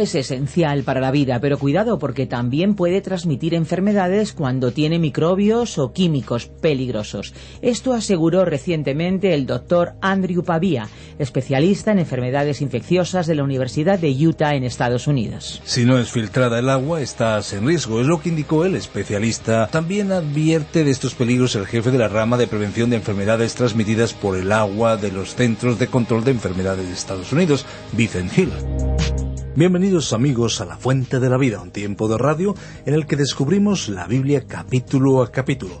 Es esencial para la vida, pero cuidado porque también puede transmitir enfermedades cuando tiene microbios o químicos peligrosos. Esto aseguró recientemente el doctor Andrew Pavia, especialista en enfermedades infecciosas de la Universidad de Utah en Estados Unidos. Si no es filtrada el agua, estás en riesgo, es lo que indicó el especialista. También advierte de estos peligros el jefe de la rama de prevención de enfermedades transmitidas por el agua de los Centros de Control de Enfermedades de Estados Unidos, Vincent Hill. Bienvenidos amigos a La Fuente de la Vida, un tiempo de radio en el que descubrimos la Biblia capítulo a capítulo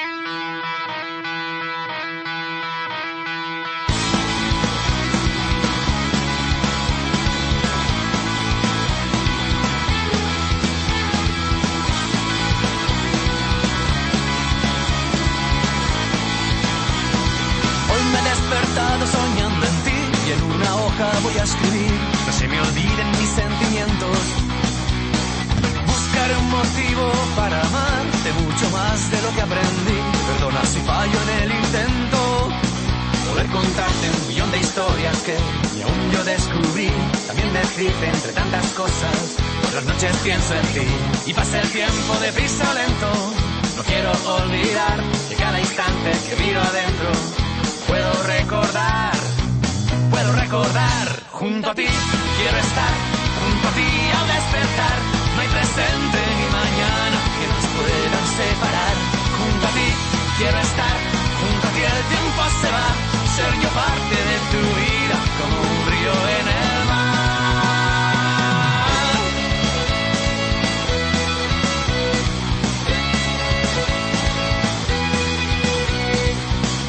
junto a ti, quiero estar junto a ti al despertar. No hay presente ni mañana que nos puedan separar. Junto a ti, quiero estar junto a ti, el tiempo se va. Ser yo parte de tu vida como un río en el mar.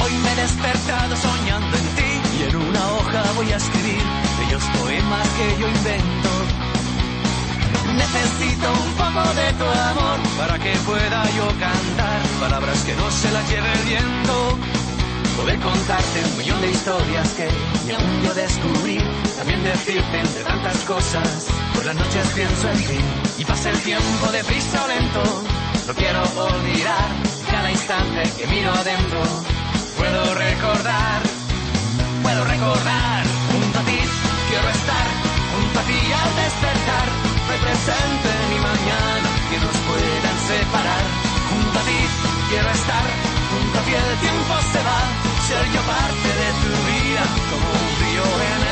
Hoy me he despertado soñando en ti y en una hoja voy a escribir yo invento. Necesito un poco de tu amor para que pueda yo cantar palabras que no se las lleve el viento. Poder contarte un millón de historias que ni aún yo descubrí. También decirte entre tantas cosas, por las noches pienso en ti. Y pasa el tiempo de prisa o lento, no quiero olvidar cada instante que miro adentro. Puedo recordar, puedo recordar. presente ni mañana que nos puedan separar. Junto a ti quiero estar, junto a ti el tiempo se va, ser yo parte de tu vida como un río en el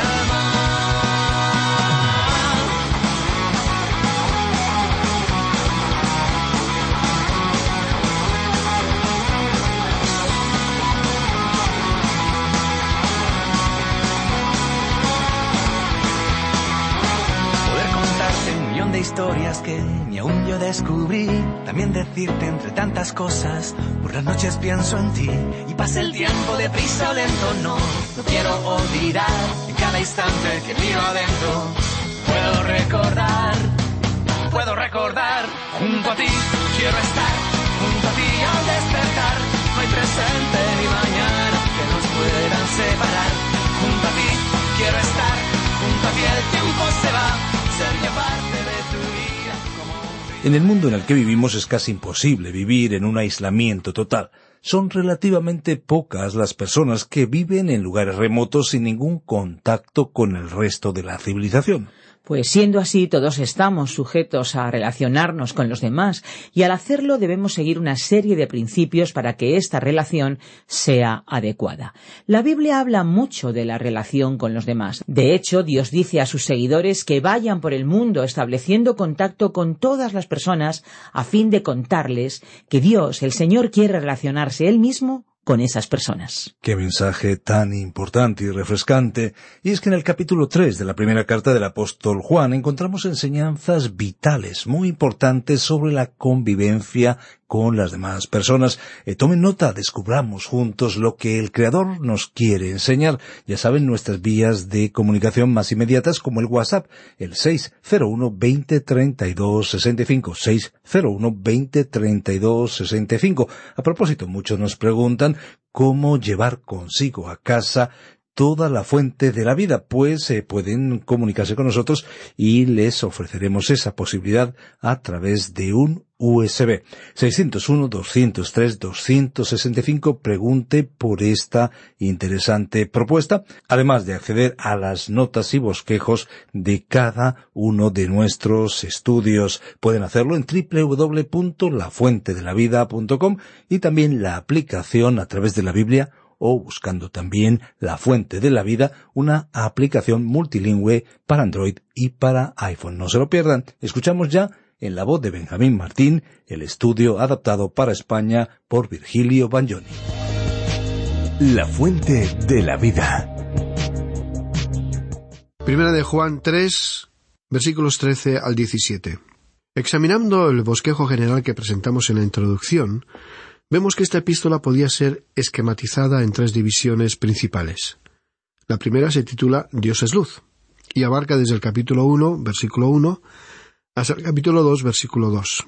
historias que ni aún yo descubrí. También decirte entre tantas cosas, por las noches pienso en ti. Y pasa el tiempo de prisa o lento, no, no quiero olvidar. En cada instante que miro adentro, puedo recordar, puedo recordar. Junto a ti quiero estar, junto a ti al despertar. No hay presente ni mañana que nos puedan separar. Junto a ti quiero estar, junto a ti el tiempo se va en el mundo en el que vivimos es casi imposible vivir en un aislamiento total. Son relativamente pocas las personas que viven en lugares remotos sin ningún contacto con el resto de la civilización. Pues siendo así, todos estamos sujetos a relacionarnos con los demás y al hacerlo debemos seguir una serie de principios para que esta relación sea adecuada. La Biblia habla mucho de la relación con los demás. De hecho, Dios dice a sus seguidores que vayan por el mundo estableciendo contacto con todas las personas a fin de contarles que Dios, el Señor, quiere relacionarse Él mismo Qué mensaje tan importante y refrescante. Y es que en el capítulo 3 de la primera carta del apóstol Juan encontramos enseñanzas vitales muy importantes sobre la convivencia con las demás personas. Eh, tomen nota, descubramos juntos lo que el Creador nos quiere enseñar. Ya saben nuestras vías de comunicación más inmediatas como el WhatsApp, el 601 20 32 65, 601 20 32 65. A propósito, muchos nos preguntan cómo llevar consigo a casa toda la fuente de la vida, pues eh, pueden comunicarse con nosotros y les ofreceremos esa posibilidad a través de un USB. 601-203-265 pregunte por esta interesante propuesta, además de acceder a las notas y bosquejos de cada uno de nuestros estudios. Pueden hacerlo en www.lafuentedelavida.com y también la aplicación a través de la Biblia o buscando también La Fuente de la Vida, una aplicación multilingüe para Android y para iPhone. No se lo pierdan. Escuchamos ya en la voz de Benjamín Martín el estudio adaptado para España por Virgilio Bagnoni. La Fuente de la Vida. Primera de Juan 3, versículos 13 al 17. Examinando el bosquejo general que presentamos en la introducción, Vemos que esta epístola podía ser esquematizada en tres divisiones principales. La primera se titula Dios es luz y abarca desde el capítulo 1, versículo 1, hasta el capítulo 2, versículo 2.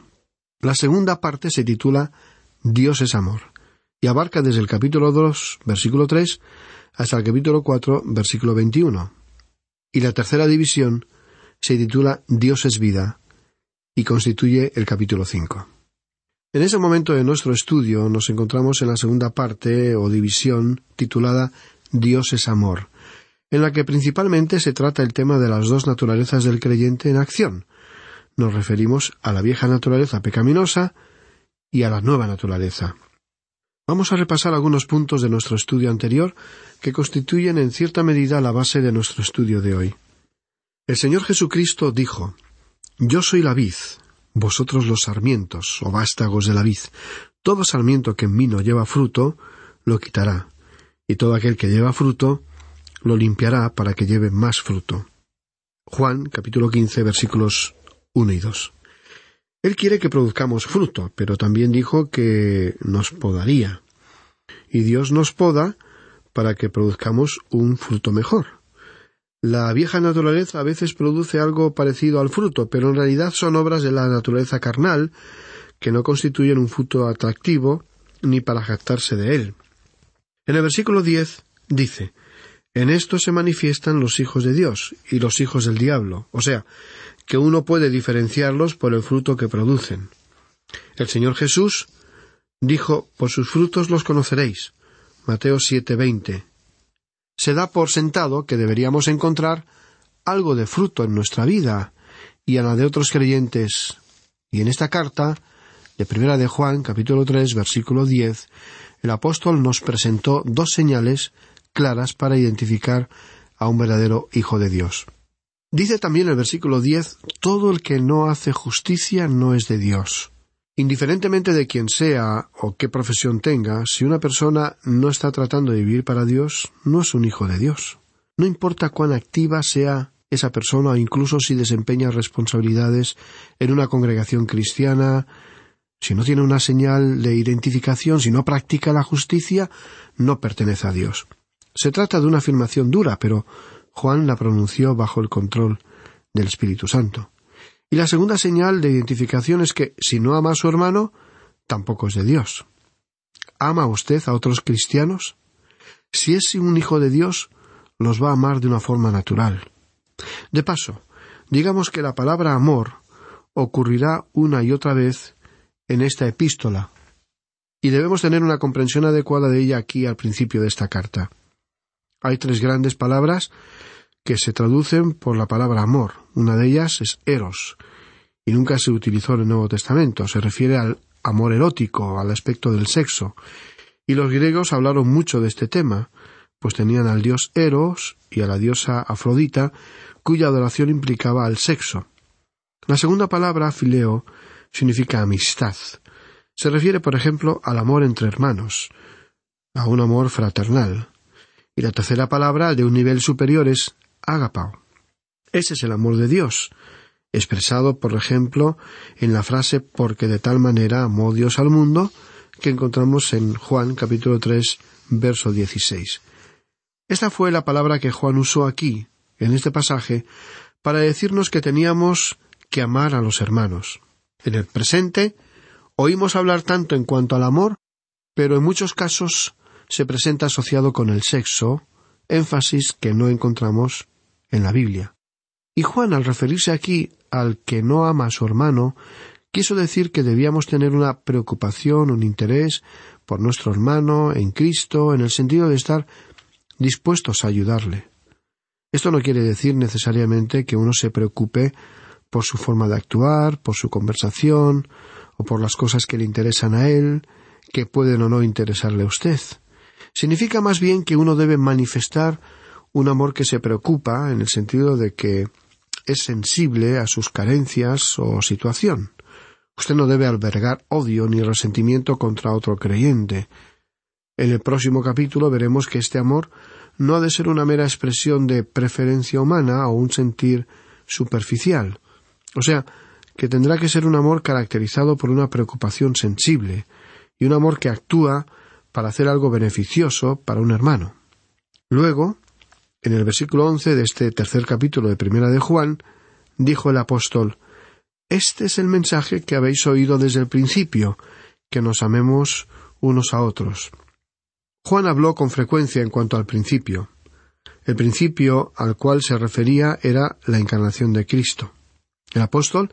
La segunda parte se titula Dios es amor y abarca desde el capítulo 2, versículo 3, hasta el capítulo 4, versículo 21. Y la tercera división se titula Dios es vida y constituye el capítulo 5. En ese momento de nuestro estudio nos encontramos en la segunda parte o división titulada Dios es amor, en la que principalmente se trata el tema de las dos naturalezas del creyente en acción. Nos referimos a la vieja naturaleza pecaminosa y a la nueva naturaleza. Vamos a repasar algunos puntos de nuestro estudio anterior que constituyen en cierta medida la base de nuestro estudio de hoy. El Señor Jesucristo dijo Yo soy la vid, vosotros los sarmientos o vástagos de la vid. Todo sarmiento que en mí no lleva fruto, lo quitará, y todo aquel que lleva fruto, lo limpiará para que lleve más fruto. Juan capítulo 15 versículos 1 y 2. Él quiere que produzcamos fruto, pero también dijo que nos podaría. Y Dios nos poda para que produzcamos un fruto mejor. La vieja naturaleza a veces produce algo parecido al fruto, pero en realidad son obras de la naturaleza carnal que no constituyen un fruto atractivo ni para jactarse de él. En el versículo diez dice En esto se manifiestan los hijos de Dios y los hijos del diablo, o sea, que uno puede diferenciarlos por el fruto que producen. El Señor Jesús dijo Por sus frutos los conoceréis. Mateo siete veinte se da por sentado que deberíamos encontrar algo de fruto en nuestra vida y en la de otros creyentes. Y en esta carta, de primera de Juan, capítulo tres, versículo diez, el apóstol nos presentó dos señales claras para identificar a un verdadero Hijo de Dios. Dice también el versículo diez todo el que no hace justicia no es de Dios. Indiferentemente de quién sea o qué profesión tenga, si una persona no está tratando de vivir para Dios, no es un hijo de Dios. No importa cuán activa sea esa persona o incluso si desempeña responsabilidades en una congregación cristiana, si no tiene una señal de identificación, si no practica la justicia, no pertenece a Dios. Se trata de una afirmación dura, pero Juan la pronunció bajo el control del Espíritu Santo. Y la segunda señal de identificación es que si no ama a su hermano, tampoco es de Dios. ¿Ama usted a otros cristianos? Si es un hijo de Dios, los va a amar de una forma natural. De paso, digamos que la palabra amor ocurrirá una y otra vez en esta epístola, y debemos tener una comprensión adecuada de ella aquí al principio de esta carta. Hay tres grandes palabras que se traducen por la palabra amor. Una de ellas es eros, y nunca se utilizó en el Nuevo Testamento. Se refiere al amor erótico, al aspecto del sexo. Y los griegos hablaron mucho de este tema, pues tenían al dios Eros y a la diosa Afrodita, cuya adoración implicaba al sexo. La segunda palabra, fileo, significa amistad. Se refiere, por ejemplo, al amor entre hermanos, a un amor fraternal. Y la tercera palabra, de un nivel superior, es Ese es el amor de Dios, expresado, por ejemplo, en la frase porque de tal manera amó Dios al mundo, que encontramos en Juan capítulo 3, verso 16. Esta fue la palabra que Juan usó aquí, en este pasaje, para decirnos que teníamos que amar a los hermanos. En el presente, oímos hablar tanto en cuanto al amor, pero en muchos casos se presenta asociado con el sexo, énfasis que no encontramos en la Biblia. Y Juan, al referirse aquí al que no ama a su hermano, quiso decir que debíamos tener una preocupación, un interés por nuestro hermano en Cristo, en el sentido de estar dispuestos a ayudarle. Esto no quiere decir necesariamente que uno se preocupe por su forma de actuar, por su conversación, o por las cosas que le interesan a él, que pueden o no interesarle a usted. Significa más bien que uno debe manifestar un amor que se preocupa en el sentido de que es sensible a sus carencias o situación. Usted no debe albergar odio ni resentimiento contra otro creyente. En el próximo capítulo veremos que este amor no ha de ser una mera expresión de preferencia humana o un sentir superficial. O sea, que tendrá que ser un amor caracterizado por una preocupación sensible y un amor que actúa para hacer algo beneficioso para un hermano. Luego, en el versículo once de este tercer capítulo de Primera de Juan, dijo el apóstol Este es el mensaje que habéis oído desde el principio, que nos amemos unos a otros. Juan habló con frecuencia en cuanto al principio. El principio al cual se refería era la encarnación de Cristo. El apóstol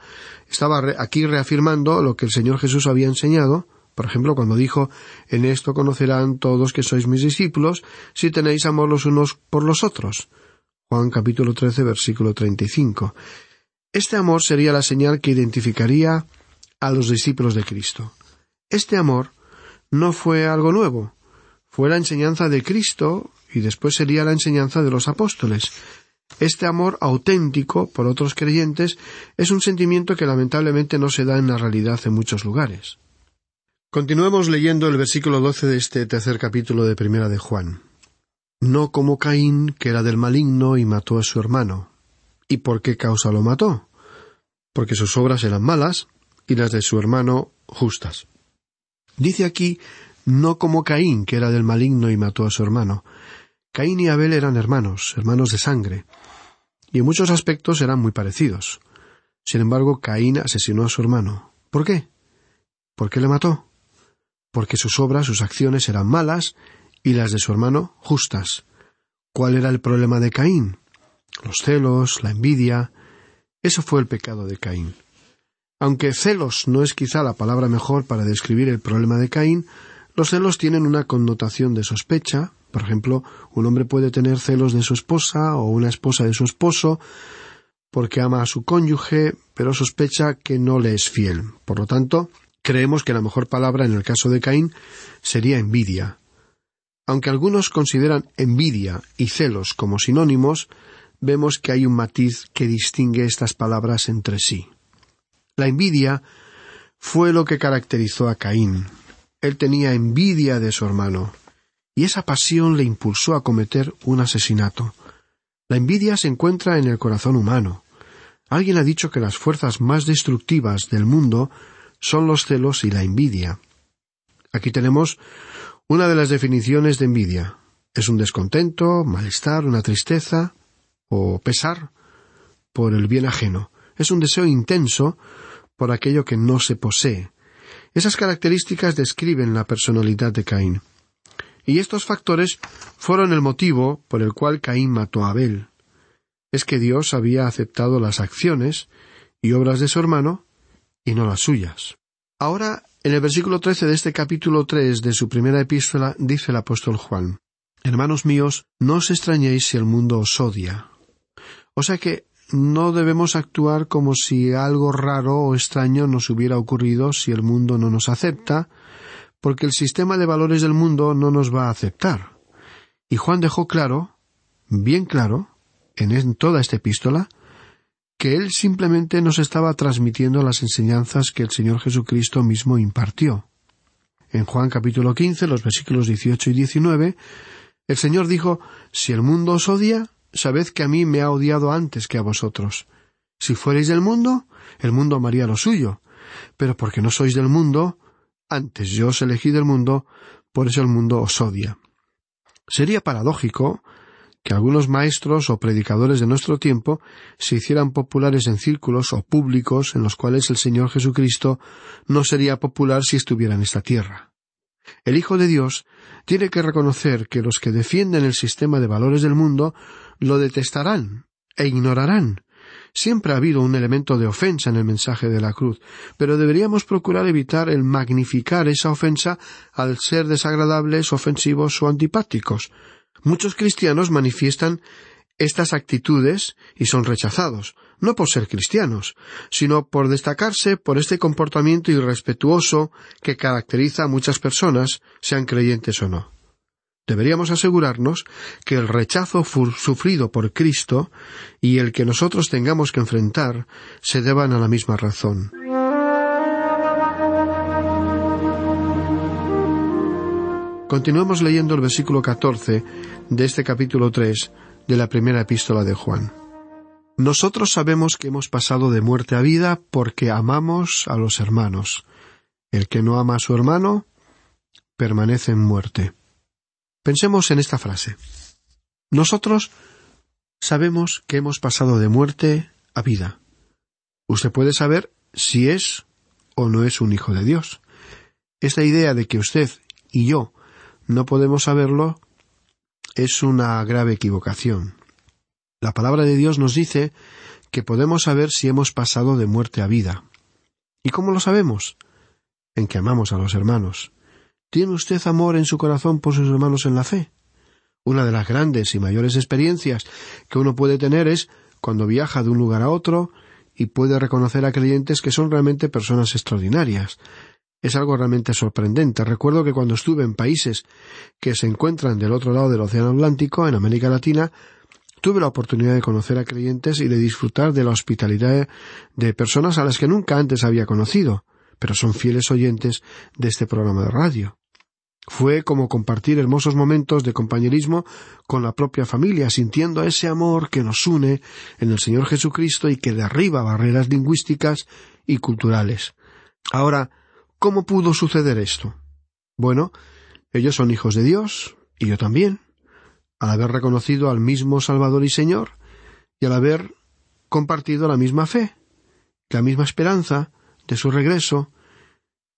estaba aquí reafirmando lo que el Señor Jesús había enseñado, por ejemplo, cuando dijo En esto conocerán todos que sois mis discípulos, si tenéis amor los unos por los otros. Juan capítulo 13, versículo 35. Este amor sería la señal que identificaría a los discípulos de Cristo. Este amor no fue algo nuevo, fue la enseñanza de Cristo y después sería la enseñanza de los apóstoles. Este amor auténtico por otros creyentes es un sentimiento que lamentablemente no se da en la realidad en muchos lugares. Continuemos leyendo el versículo doce de este tercer capítulo de Primera de Juan. No como Caín, que era del maligno y mató a su hermano. ¿Y por qué causa lo mató? Porque sus obras eran malas y las de su hermano justas. Dice aquí no como Caín, que era del maligno y mató a su hermano. Caín y Abel eran hermanos, hermanos de sangre, y en muchos aspectos eran muy parecidos. Sin embargo, Caín asesinó a su hermano. ¿Por qué? ¿Por qué le mató? Porque sus obras, sus acciones eran malas y las de su hermano justas. ¿Cuál era el problema de Caín? Los celos, la envidia. Eso fue el pecado de Caín. Aunque celos no es quizá la palabra mejor para describir el problema de Caín, los celos tienen una connotación de sospecha. Por ejemplo, un hombre puede tener celos de su esposa o una esposa de su esposo porque ama a su cónyuge, pero sospecha que no le es fiel. Por lo tanto, Creemos que la mejor palabra en el caso de Caín sería envidia. Aunque algunos consideran envidia y celos como sinónimos, vemos que hay un matiz que distingue estas palabras entre sí. La envidia fue lo que caracterizó a Caín. Él tenía envidia de su hermano, y esa pasión le impulsó a cometer un asesinato. La envidia se encuentra en el corazón humano. Alguien ha dicho que las fuerzas más destructivas del mundo son los celos y la envidia. Aquí tenemos una de las definiciones de envidia. Es un descontento, malestar, una tristeza o pesar por el bien ajeno. Es un deseo intenso por aquello que no se posee. Esas características describen la personalidad de Caín. Y estos factores fueron el motivo por el cual Caín mató a Abel. Es que Dios había aceptado las acciones y obras de su hermano y no las suyas. Ahora, en el versículo trece de este capítulo tres de su primera epístola, dice el apóstol Juan Hermanos míos, no os extrañéis si el mundo os odia. O sea que no debemos actuar como si algo raro o extraño nos hubiera ocurrido si el mundo no nos acepta, porque el sistema de valores del mundo no nos va a aceptar. Y Juan dejó claro, bien claro, en, toda esta epístola, que él simplemente nos estaba transmitiendo las enseñanzas que el Señor Jesucristo mismo impartió. En Juan capítulo quince, los versículos dieciocho y diecinueve, el Señor dijo Si el mundo os odia, sabed que a mí me ha odiado antes que a vosotros. Si fuereis del mundo, el mundo amaría lo suyo. Pero porque no sois del mundo, antes yo os elegí del mundo, por eso el mundo os odia. Sería paradójico que algunos maestros o predicadores de nuestro tiempo se hicieran populares en círculos o públicos en los cuales el Señor Jesucristo no sería popular si estuviera en esta tierra. El Hijo de Dios tiene que reconocer que los que defienden el sistema de valores del mundo lo detestarán e ignorarán, Siempre ha habido un elemento de ofensa en el mensaje de la cruz, pero deberíamos procurar evitar el magnificar esa ofensa al ser desagradables, ofensivos o antipáticos. Muchos cristianos manifiestan estas actitudes y son rechazados, no por ser cristianos, sino por destacarse por este comportamiento irrespetuoso que caracteriza a muchas personas, sean creyentes o no. Deberíamos asegurarnos que el rechazo sufrido por Cristo y el que nosotros tengamos que enfrentar se deban a la misma razón. Continuemos leyendo el versículo 14 de este capítulo 3 de la primera epístola de Juan. Nosotros sabemos que hemos pasado de muerte a vida porque amamos a los hermanos. El que no ama a su hermano permanece en muerte. Pensemos en esta frase. Nosotros sabemos que hemos pasado de muerte a vida. Usted puede saber si es o no es un hijo de Dios. Esta idea de que usted y yo no podemos saberlo es una grave equivocación. La palabra de Dios nos dice que podemos saber si hemos pasado de muerte a vida. ¿Y cómo lo sabemos? En que amamos a los hermanos. ¿Tiene usted amor en su corazón por sus hermanos en la fe? Una de las grandes y mayores experiencias que uno puede tener es cuando viaja de un lugar a otro y puede reconocer a creyentes que son realmente personas extraordinarias. Es algo realmente sorprendente. Recuerdo que cuando estuve en países que se encuentran del otro lado del Océano Atlántico, en América Latina, tuve la oportunidad de conocer a creyentes y de disfrutar de la hospitalidad de personas a las que nunca antes había conocido, pero son fieles oyentes de este programa de radio. Fue como compartir hermosos momentos de compañerismo con la propia familia, sintiendo ese amor que nos une en el Señor Jesucristo y que derriba barreras lingüísticas y culturales. Ahora, ¿cómo pudo suceder esto? Bueno, ellos son hijos de Dios, y yo también, al haber reconocido al mismo Salvador y Señor, y al haber compartido la misma fe, la misma esperanza de su regreso,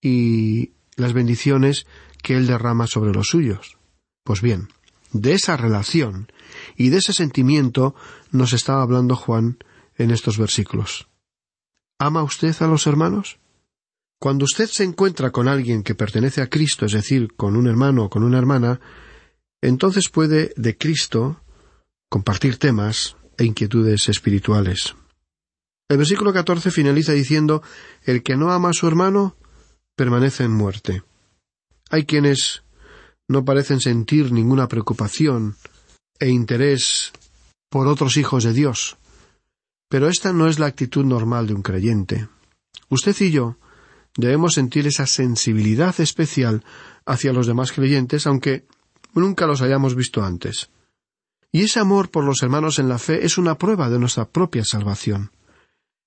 y las bendiciones que Él derrama sobre los suyos. Pues bien, de esa relación y de ese sentimiento nos estaba hablando Juan en estos versículos. ¿Ama usted a los hermanos? Cuando usted se encuentra con alguien que pertenece a Cristo, es decir, con un hermano o con una hermana, entonces puede de Cristo compartir temas e inquietudes espirituales. El versículo 14 finaliza diciendo El que no ama a su hermano permanece en muerte. Hay quienes no parecen sentir ninguna preocupación e interés por otros hijos de Dios. Pero esta no es la actitud normal de un creyente. Usted y yo debemos sentir esa sensibilidad especial hacia los demás creyentes, aunque nunca los hayamos visto antes. Y ese amor por los hermanos en la fe es una prueba de nuestra propia salvación.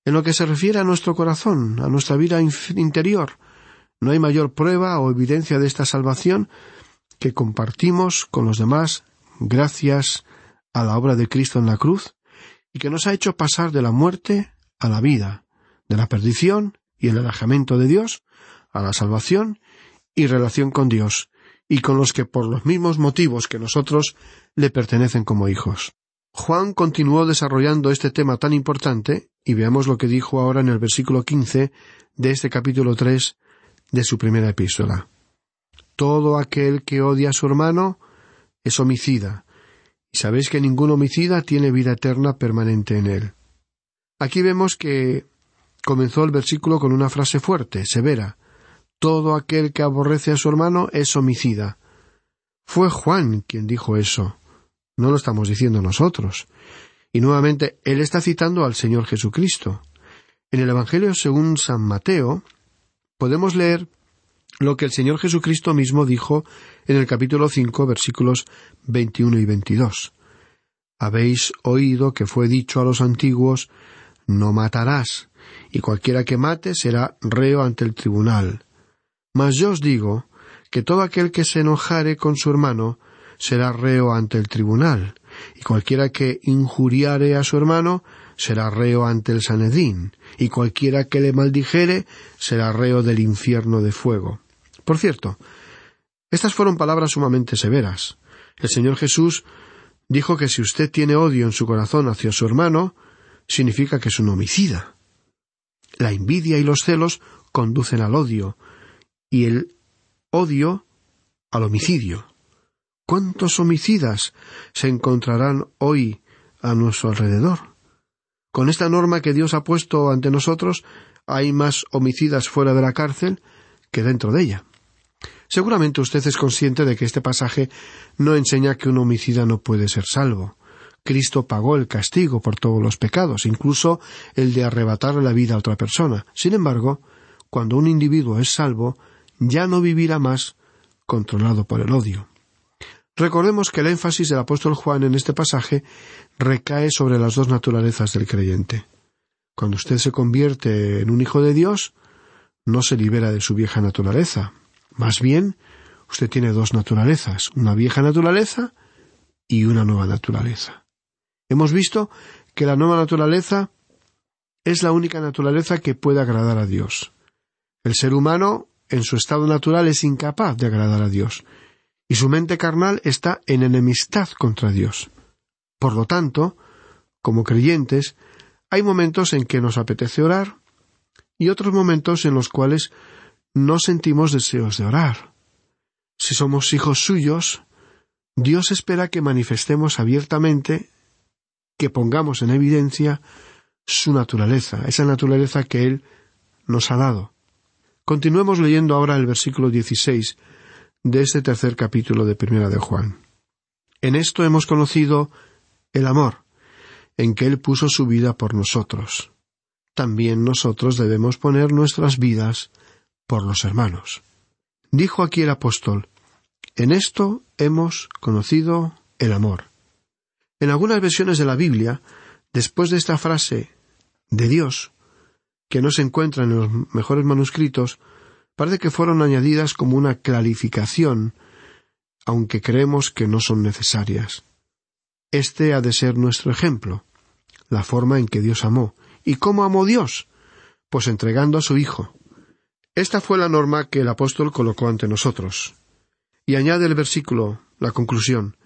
En lo que se refiere a nuestro corazón, a nuestra vida interior, no hay mayor prueba o evidencia de esta salvación que compartimos con los demás gracias a la obra de Cristo en la cruz y que nos ha hecho pasar de la muerte a la vida, de la perdición y el alejamiento de Dios a la salvación y relación con Dios, y con los que por los mismos motivos que nosotros le pertenecen como hijos. Juan continuó desarrollando este tema tan importante, y veamos lo que dijo ahora en el versículo quince de este capítulo tres de su primera epístola. Todo aquel que odia a su hermano es homicida, y sabéis que ningún homicida tiene vida eterna permanente en él. Aquí vemos que comenzó el versículo con una frase fuerte, severa, todo aquel que aborrece a su hermano es homicida. Fue Juan quien dijo eso. No lo estamos diciendo nosotros. Y nuevamente, él está citando al Señor Jesucristo. En el Evangelio según San Mateo, podemos leer lo que el Señor Jesucristo mismo dijo en el capítulo cinco, versículos veintiuno y veintidós. Habéis oído que fue dicho a los antiguos no matarás, y cualquiera que mate será reo ante el tribunal. Mas yo os digo que todo aquel que se enojare con su hermano será reo ante el tribunal, y cualquiera que injuriare a su hermano será reo ante el Sanedín, y cualquiera que le maldijere será reo del infierno de fuego. Por cierto, estas fueron palabras sumamente severas. El Señor Jesús dijo que si usted tiene odio en su corazón hacia su hermano, significa que es un homicida. La envidia y los celos conducen al odio, y el odio al homicidio. ¿Cuántos homicidas se encontrarán hoy a nuestro alrededor? Con esta norma que Dios ha puesto ante nosotros, hay más homicidas fuera de la cárcel que dentro de ella. Seguramente usted es consciente de que este pasaje no enseña que un homicida no puede ser salvo. Cristo pagó el castigo por todos los pecados, incluso el de arrebatarle la vida a otra persona. Sin embargo, cuando un individuo es salvo, ya no vivirá más controlado por el odio. Recordemos que el énfasis del apóstol Juan en este pasaje recae sobre las dos naturalezas del creyente. Cuando usted se convierte en un hijo de Dios, no se libera de su vieja naturaleza. Más bien, usted tiene dos naturalezas, una vieja naturaleza y una nueva naturaleza. Hemos visto que la nueva naturaleza es la única naturaleza que puede agradar a Dios. El ser humano en su estado natural es incapaz de agradar a Dios, y su mente carnal está en enemistad contra Dios. Por lo tanto, como creyentes, hay momentos en que nos apetece orar y otros momentos en los cuales no sentimos deseos de orar. Si somos hijos suyos, Dios espera que manifestemos abiertamente, que pongamos en evidencia su naturaleza, esa naturaleza que Él nos ha dado. Continuemos leyendo ahora el versículo 16 de este tercer capítulo de Primera de Juan. En esto hemos conocido el amor, en que Él puso su vida por nosotros. También nosotros debemos poner nuestras vidas por los hermanos. Dijo aquí el apóstol, en esto hemos conocido el amor. En algunas versiones de la Biblia, después de esta frase de Dios, que no se encuentran en los mejores manuscritos, parece que fueron añadidas como una clarificación, aunque creemos que no son necesarias. Este ha de ser nuestro ejemplo, la forma en que Dios amó. ¿Y cómo amó Dios? Pues entregando a su Hijo. Esta fue la norma que el apóstol colocó ante nosotros. Y añade el versículo, la conclusión,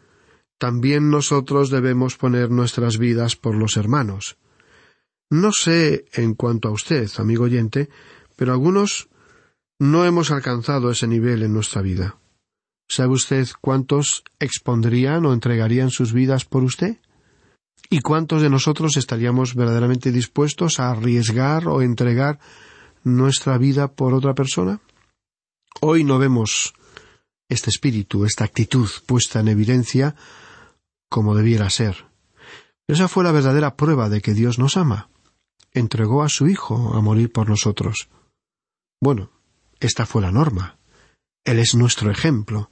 también nosotros debemos poner nuestras vidas por los hermanos. No sé en cuanto a usted, amigo oyente, pero algunos no hemos alcanzado ese nivel en nuestra vida. ¿Sabe usted cuántos expondrían o entregarían sus vidas por usted? ¿Y cuántos de nosotros estaríamos verdaderamente dispuestos a arriesgar o entregar nuestra vida por otra persona? Hoy no vemos este espíritu, esta actitud puesta en evidencia como debiera ser. Esa fue la verdadera prueba de que Dios nos ama entregó a su Hijo a morir por nosotros. Bueno, esta fue la norma. Él es nuestro ejemplo.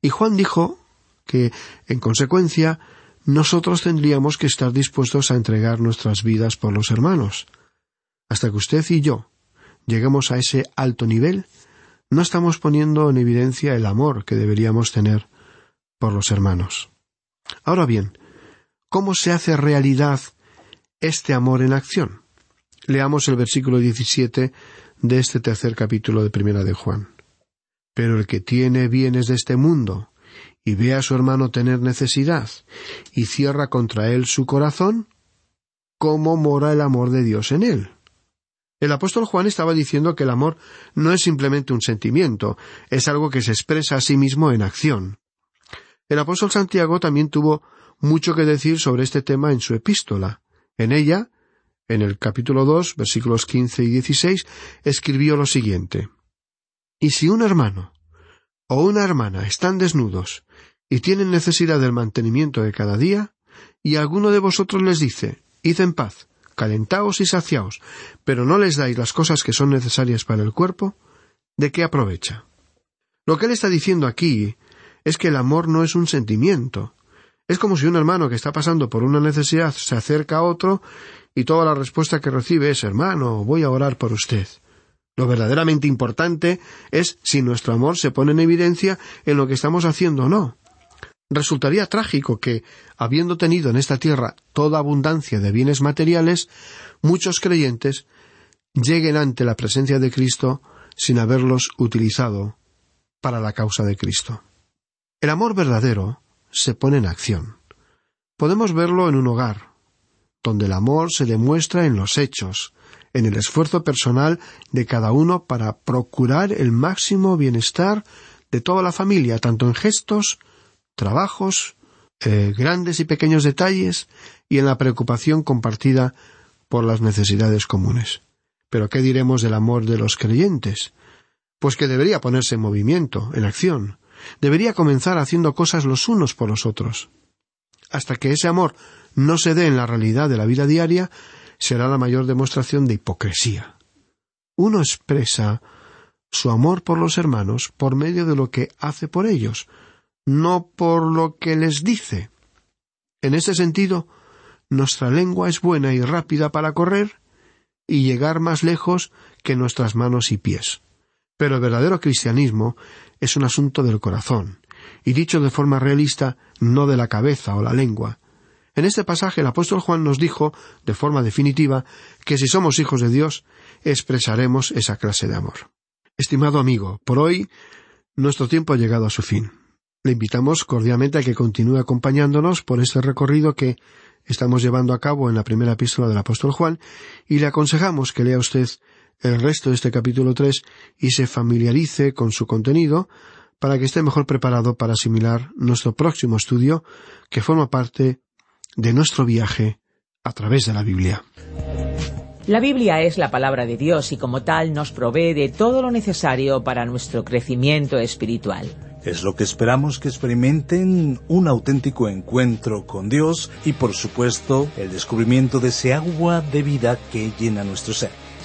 Y Juan dijo que, en consecuencia, nosotros tendríamos que estar dispuestos a entregar nuestras vidas por los hermanos. Hasta que usted y yo lleguemos a ese alto nivel, no estamos poniendo en evidencia el amor que deberíamos tener por los hermanos. Ahora bien, ¿cómo se hace realidad este amor en acción? Leamos el versículo 17 de este tercer capítulo de Primera de Juan. Pero el que tiene bienes de este mundo y ve a su hermano tener necesidad y cierra contra él su corazón, ¿cómo mora el amor de Dios en él? El apóstol Juan estaba diciendo que el amor no es simplemente un sentimiento, es algo que se expresa a sí mismo en acción. El apóstol Santiago también tuvo mucho que decir sobre este tema en su epístola. En ella, en el capítulo dos, versículos quince y dieciséis, escribió lo siguiente Y si un hermano o una hermana están desnudos y tienen necesidad del mantenimiento de cada día, y alguno de vosotros les dice Id en paz, calentaos y saciaos, pero no les dais las cosas que son necesarias para el cuerpo, ¿de qué aprovecha? Lo que él está diciendo aquí es que el amor no es un sentimiento. Es como si un hermano que está pasando por una necesidad se acerca a otro y toda la respuesta que recibe es hermano, voy a orar por usted. Lo verdaderamente importante es si nuestro amor se pone en evidencia en lo que estamos haciendo o no. Resultaría trágico que, habiendo tenido en esta tierra toda abundancia de bienes materiales, muchos creyentes lleguen ante la presencia de Cristo sin haberlos utilizado para la causa de Cristo. El amor verdadero se pone en acción. Podemos verlo en un hogar, donde el amor se demuestra en los hechos, en el esfuerzo personal de cada uno para procurar el máximo bienestar de toda la familia, tanto en gestos, trabajos, eh, grandes y pequeños detalles, y en la preocupación compartida por las necesidades comunes. Pero ¿qué diremos del amor de los creyentes? Pues que debería ponerse en movimiento, en acción, debería comenzar haciendo cosas los unos por los otros. Hasta que ese amor no se dé en la realidad de la vida diaria, será la mayor demostración de hipocresía. Uno expresa su amor por los hermanos por medio de lo que hace por ellos, no por lo que les dice. En ese sentido, nuestra lengua es buena y rápida para correr y llegar más lejos que nuestras manos y pies. Pero el verdadero cristianismo es un asunto del corazón, y dicho de forma realista, no de la cabeza o la lengua. En este pasaje el apóstol Juan nos dijo, de forma definitiva, que si somos hijos de Dios, expresaremos esa clase de amor. Estimado amigo, por hoy nuestro tiempo ha llegado a su fin. Le invitamos cordialmente a que continúe acompañándonos por este recorrido que estamos llevando a cabo en la primera epístola del apóstol Juan y le aconsejamos que lea usted el resto de este capítulo tres y se familiarice con su contenido para que esté mejor preparado para asimilar nuestro próximo estudio que forma parte de nuestro viaje a través de la Biblia. La Biblia es la palabra de Dios y como tal nos provee de todo lo necesario para nuestro crecimiento espiritual. Es lo que esperamos que experimenten un auténtico encuentro con Dios y por supuesto el descubrimiento de ese agua de vida que llena nuestro ser.